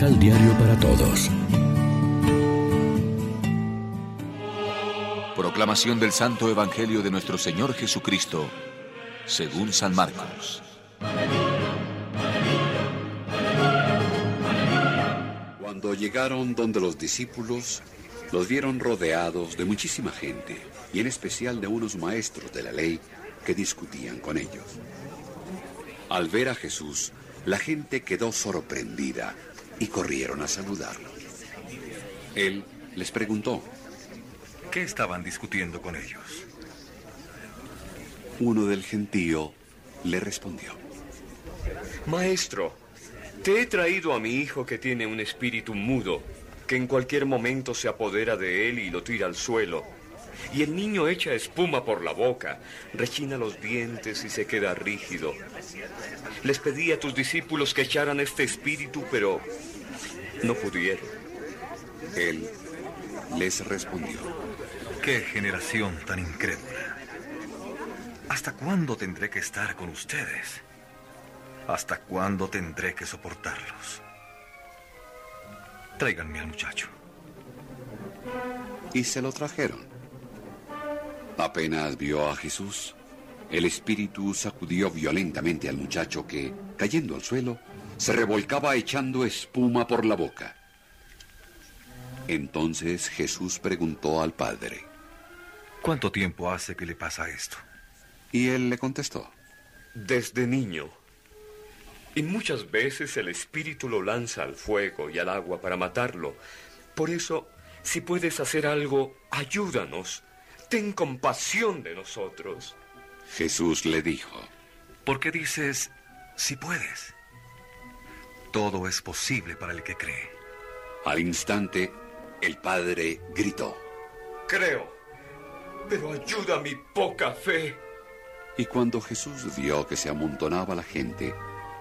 Misal Diario para Todos. Proclamación del Santo Evangelio de nuestro Señor Jesucristo, según San Marcos. Cuando llegaron donde los discípulos, los vieron rodeados de muchísima gente, y en especial de unos maestros de la ley que discutían con ellos. Al ver a Jesús, la gente quedó sorprendida y corrieron a saludarlo. Él les preguntó, ¿qué estaban discutiendo con ellos? Uno del gentío le respondió, Maestro, te he traído a mi hijo que tiene un espíritu mudo, que en cualquier momento se apodera de él y lo tira al suelo. Y el niño echa espuma por la boca, rechina los dientes y se queda rígido. Les pedí a tus discípulos que echaran este espíritu, pero no pudieron. Él les respondió. ¡Qué generación tan incrédula! ¿Hasta cuándo tendré que estar con ustedes? ¿Hasta cuándo tendré que soportarlos? Tráiganme al muchacho. Y se lo trajeron. Apenas vio a Jesús, el espíritu sacudió violentamente al muchacho que, cayendo al suelo, se revolcaba echando espuma por la boca. Entonces Jesús preguntó al padre, ¿Cuánto tiempo hace que le pasa esto? Y él le contestó, Desde niño. Y muchas veces el espíritu lo lanza al fuego y al agua para matarlo. Por eso, si puedes hacer algo, ayúdanos. Ten compasión de nosotros. Jesús le dijo, ¿Por qué dices si puedes? Todo es posible para el que cree. Al instante, el padre gritó, Creo, pero ayuda mi poca fe. Y cuando Jesús vio que se amontonaba la gente,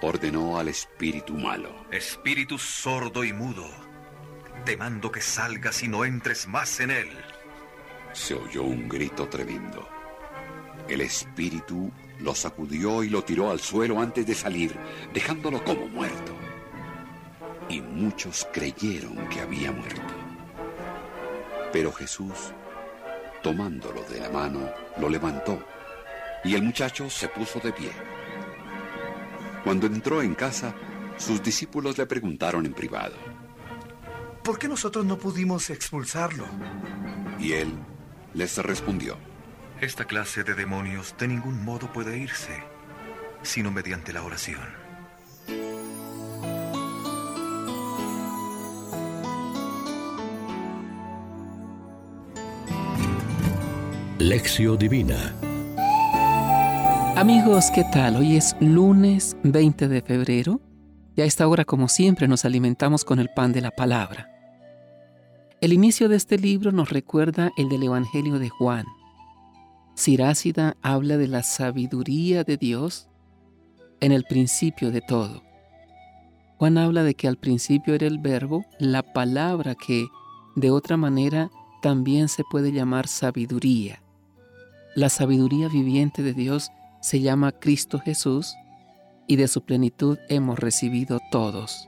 ordenó al espíritu malo, Espíritu sordo y mudo, te mando que salgas y no entres más en él. Se oyó un grito tremendo. El espíritu lo sacudió y lo tiró al suelo antes de salir, dejándolo como muerto. Y muchos creyeron que había muerto. Pero Jesús, tomándolo de la mano, lo levantó y el muchacho se puso de pie. Cuando entró en casa, sus discípulos le preguntaron en privado. ¿Por qué nosotros no pudimos expulsarlo? Y él les respondió. Esta clase de demonios de ningún modo puede irse, sino mediante la oración. Lección Divina Amigos, ¿qué tal? Hoy es lunes 20 de febrero y a esta hora, como siempre, nos alimentamos con el pan de la palabra. El inicio de este libro nos recuerda el del Evangelio de Juan. Sirácida habla de la sabiduría de Dios en el principio de todo. Juan habla de que al principio era el verbo, la palabra que, de otra manera, también se puede llamar sabiduría. La sabiduría viviente de Dios se llama Cristo Jesús y de su plenitud hemos recibido todos.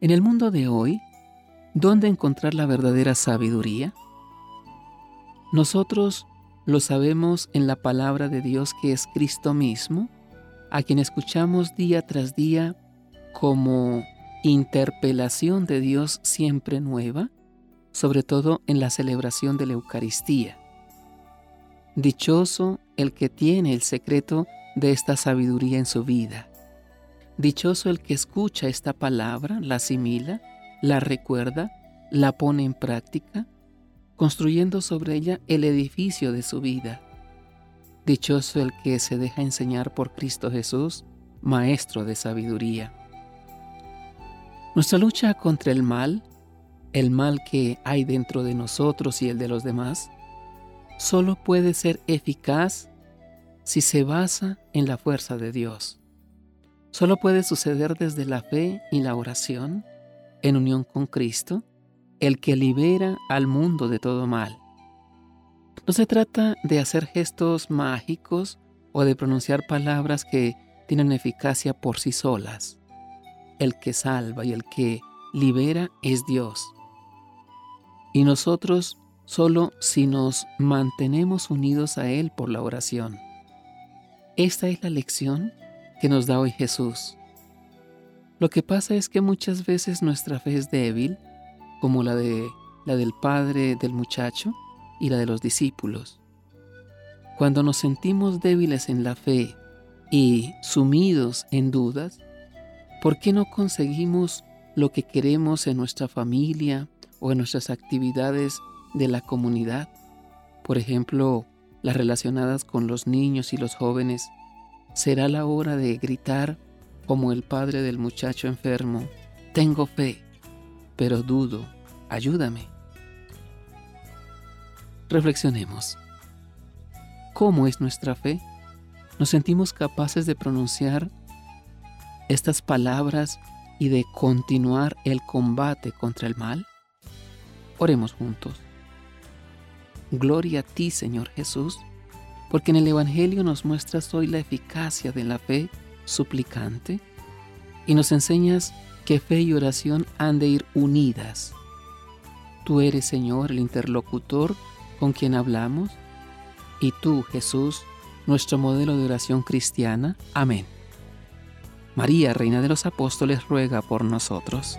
En el mundo de hoy, ¿dónde encontrar la verdadera sabiduría? Nosotros lo sabemos en la palabra de Dios que es Cristo mismo, a quien escuchamos día tras día como interpelación de Dios siempre nueva, sobre todo en la celebración de la Eucaristía. Dichoso el que tiene el secreto de esta sabiduría en su vida. Dichoso el que escucha esta palabra, la asimila, la recuerda, la pone en práctica, construyendo sobre ella el edificio de su vida. Dichoso el que se deja enseñar por Cristo Jesús, Maestro de sabiduría. Nuestra lucha contra el mal, el mal que hay dentro de nosotros y el de los demás, solo puede ser eficaz si se basa en la fuerza de Dios. Solo puede suceder desde la fe y la oración, en unión con Cristo, el que libera al mundo de todo mal. No se trata de hacer gestos mágicos o de pronunciar palabras que tienen eficacia por sí solas. el que salva y el que libera es Dios. Y nosotros solo si nos mantenemos unidos a Él por la oración. Esta es la lección que nos da hoy Jesús. Lo que pasa es que muchas veces nuestra fe es débil, como la de la del padre del muchacho y la de los discípulos. Cuando nos sentimos débiles en la fe y sumidos en dudas, ¿por qué no conseguimos lo que queremos en nuestra familia o en nuestras actividades de la comunidad? Por ejemplo, las relacionadas con los niños y los jóvenes. Será la hora de gritar como el padre del muchacho enfermo, tengo fe, pero dudo, ayúdame. Reflexionemos. ¿Cómo es nuestra fe? ¿Nos sentimos capaces de pronunciar estas palabras y de continuar el combate contra el mal? Oremos juntos. Gloria a ti, Señor Jesús, porque en el Evangelio nos muestras hoy la eficacia de la fe suplicante y nos enseñas que fe y oración han de ir unidas. Tú eres, Señor, el interlocutor con quien hablamos y tú, Jesús, nuestro modelo de oración cristiana. Amén. María, Reina de los Apóstoles, ruega por nosotros.